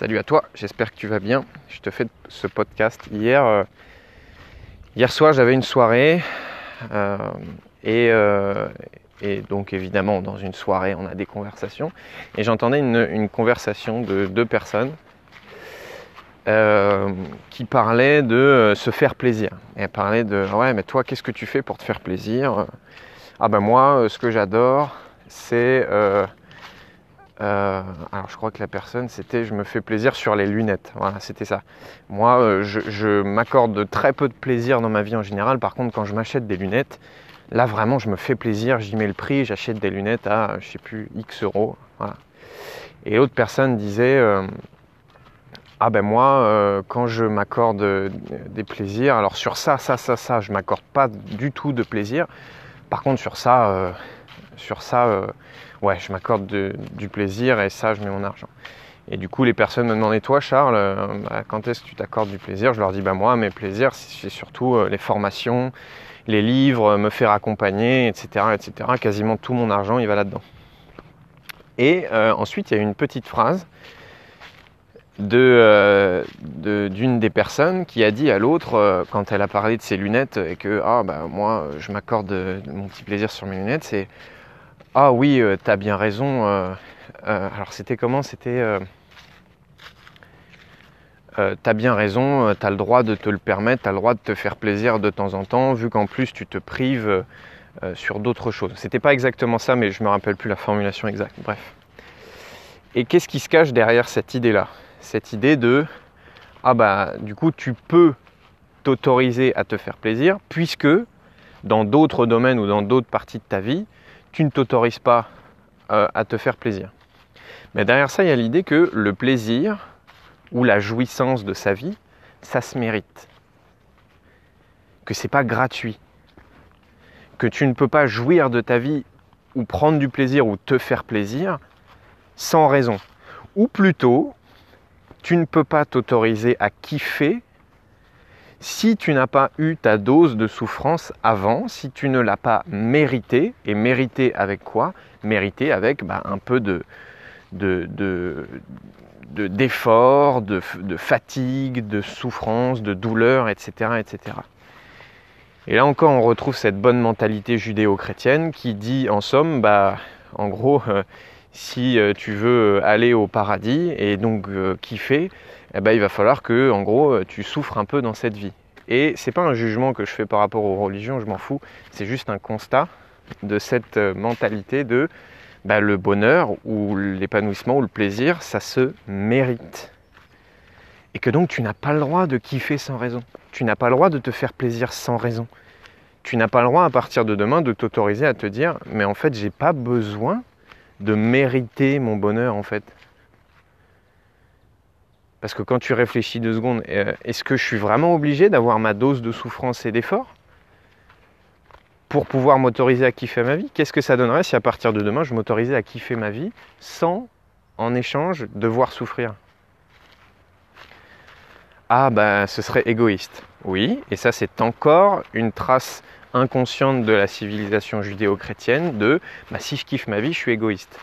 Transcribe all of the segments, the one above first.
Salut à toi, j'espère que tu vas bien. Je te fais ce podcast hier. Euh, hier soir, j'avais une soirée euh, euh, et, donc évidemment dans une soirée, on a des conversations et j'entendais une, conversation de deux personnes qui parlaient de se faire plaisir. Et elles parlaient de ouais, mais toi, qu'est-ce que tu fais pour te faire plaisir? Ah ben moi, ce que j'adore, c'est euh, alors je crois que la personne c'était je me fais plaisir sur les lunettes. Voilà, c'était ça. Moi, euh, je, m'accorde très peu de plaisir dans ma vie en général. Par contre, quand je m'achète des lunettes, là vraiment je me fais plaisir, j'y mets le prix, j'achète des lunettes à je sais plus X euros. Et l'autre personne disait euh, ah ben moi quand je m'accorde des plaisirs, alors sur ça, ça, ça, ça, je m'accorde pas du tout de plaisir. Par contre sur ça, sur ça ouais, je m'accorde du plaisir et ça, je mets mon argent. Et du coup, les personnes me demandaient, toi, Charles, euh, bah, quand est-ce que tu t'accordes du plaisir? Je leur dis, bah moi, mes plaisirs, c'est surtout euh, les formations, les livres, me faire accompagner, etc., etc. Quasiment tout mon argent, il va là-dedans. Et euh, ensuite, il y a une petite phrase de, d'une des personnes qui a dit à l'autre, quand elle a parlé de ses lunettes, et que, ah, bah moi, je m'accorde mon petit plaisir sur mes lunettes, c'est ah oui, euh, t'as bien raison. Euh, euh, alors c'était comment C'était t'as bien raison, t'as le droit de te le permettre, t'as le droit de te faire plaisir de temps en temps, vu qu'en plus tu te prives sur d'autres choses. C'était pas exactement ça, mais je me rappelle plus la formulation exacte. Bref. Et qu'est-ce qui se cache derrière cette idée-là? Cette idée de ah bah du coup tu peux t'autoriser à te faire plaisir, puisque dans d'autres domaines ou dans d'autres parties de ta vie, tu ne t'autorises pas euh, à te faire plaisir. Mais derrière ça, il y a l'idée que le plaisir ou la jouissance de sa vie, ça se mérite. Que c'est pas gratuit. Que tu ne peux pas jouir de ta vie ou prendre du plaisir ou te faire plaisir sans raison. Ou plutôt, tu ne peux pas t'autoriser à kiffer si tu n'as pas eu ta dose de souffrance avant, si tu ne l'as pas mérité, et mérité avec quoi? Mérité avec bah, un peu de, d'effort, de, de, fatigue, de souffrance, de douleur, etc., etc. Et là encore, on retrouve cette bonne mentalité judéo-chrétienne qui dit en somme, bah, en gros, euh, si euh, tu veux aller au paradis et donc euh, kiffer, eh ben, il va falloir que, en gros, tu souffres un peu dans cette vie. Et c'est pas un jugement que je fais par rapport aux religions, je m'en fous. C'est juste un constat de cette euh, mentalité de bah, le bonheur ou l'épanouissement ou le plaisir, ça se mérite. Et que donc tu n'as pas le droit de kiffer sans raison. Tu n'as pas le droit de te faire plaisir sans raison. Tu n'as pas le droit à partir de demain de t'autoriser à te dire mais en fait j'ai pas besoin de mériter mon bonheur en fait. Parce que quand tu réfléchis deux secondes, euh, est-ce que je suis vraiment obligé d'avoir ma dose de souffrance et d'effort pour pouvoir m'autoriser à kiffer ma vie? Qu'est-ce que ça donnerait si à partir de demain, je m'autorisais à kiffer ma vie sans, en échange, devoir souffrir? Ah ben, ce serait égoïste. Oui, et ça c'est encore une trace inconsciente de la civilisation judéo-chrétienne de bah, si je kiffe ma vie, je suis égoïste.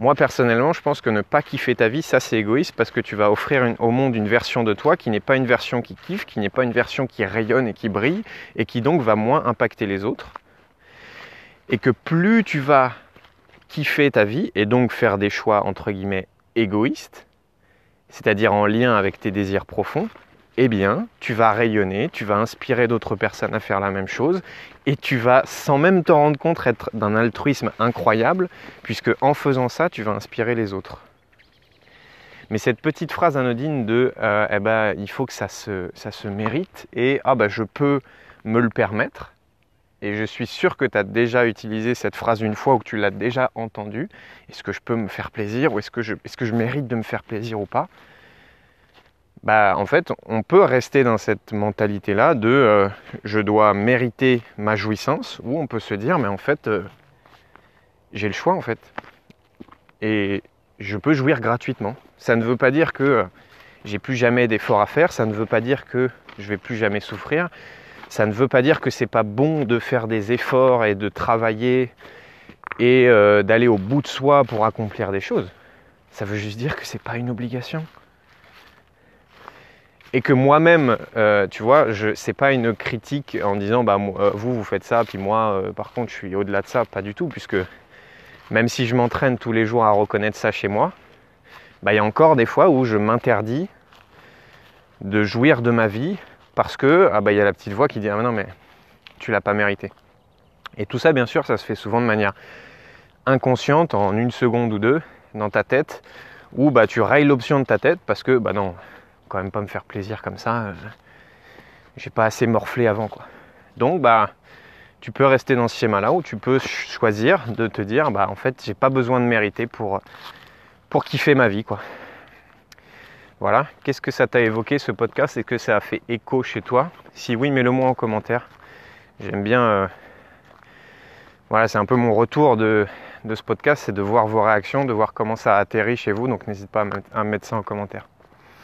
Moi personnellement, je pense que ne pas kiffer ta vie, ça c'est égoïste parce que tu vas offrir au monde une version de toi qui n'est pas une version qui kiffe, qui n'est pas une version qui rayonne et qui brille et qui donc va moins impacter les autres. Et que plus tu vas kiffer ta vie et donc faire des choix entre guillemets égoïstes, c'est-à-dire en lien avec tes désirs profonds, eh bien, tu vas rayonner, tu vas inspirer d'autres personnes à faire la même chose, et tu vas, sans même te rendre compte, être d'un altruisme incroyable, puisque en faisant ça, tu vas inspirer les autres. Mais cette petite phrase anodine de euh, eh ben, il faut que ça se, mérite et ah ben, je peux me le permettre, et je suis sûr que tu as déjà utilisé cette phrase une fois ou que tu l'as déjà entendue, est-ce que je peux me faire plaisir ou est-ce que, est-ce que je mérite de me faire plaisir ou pas? Bah, en fait, on peut rester dans cette mentalité-là de euh, je dois mériter ma jouissance, ou on peut se dire, mais en fait, euh, j'ai le choix en fait. Et je peux jouir gratuitement. Ça ne veut pas dire que euh, j'ai plus jamais d'efforts à faire, ça ne veut pas dire que je vais plus jamais souffrir, ça ne veut pas dire que c'est pas bon de faire des efforts et de travailler et d'aller au bout de soi pour accomplir des choses. ça veut juste dire que c'est pas une obligation. Et que moi-même, euh, tu vois, c'est pas une critique en disant bah euh, vous vous faites ça, puis moi euh, par contre je suis au-delà de ça, pas du tout, puisque même si je m'entraîne tous les jours à reconnaître ça chez moi, bah il y a encore des fois où je m'interdis de jouir de ma vie parce que ah bah il y a la petite voix qui dit ah non mais tu l'as pas mérité. Et tout ça bien sûr ça se fait souvent de manière inconsciente en une seconde ou deux dans ta tête où bah tu railles l'option de ta tête parce que bah non quand même pas me faire plaisir comme ça. Euh, j'ai pas assez morflé avant quoi. Donc bah tu peux rester dans ce schéma là où tu peux choisir de te dire bah en fait j'ai pas besoin de mériter pour pour kiffer ma vie quoi. Voilà, qu'est-ce que ça t'a évoqué ce podcast? Est-ce que ça a fait écho chez toi? Si oui, mets-le moi en commentaire. J'aime bien. Euh, voilà, c'est un peu mon retour de, ce podcast, c'est de voir vos réactions, de voir comment ça a atterri chez vous. Donc n'hésite pas à mettre ça en commentaire.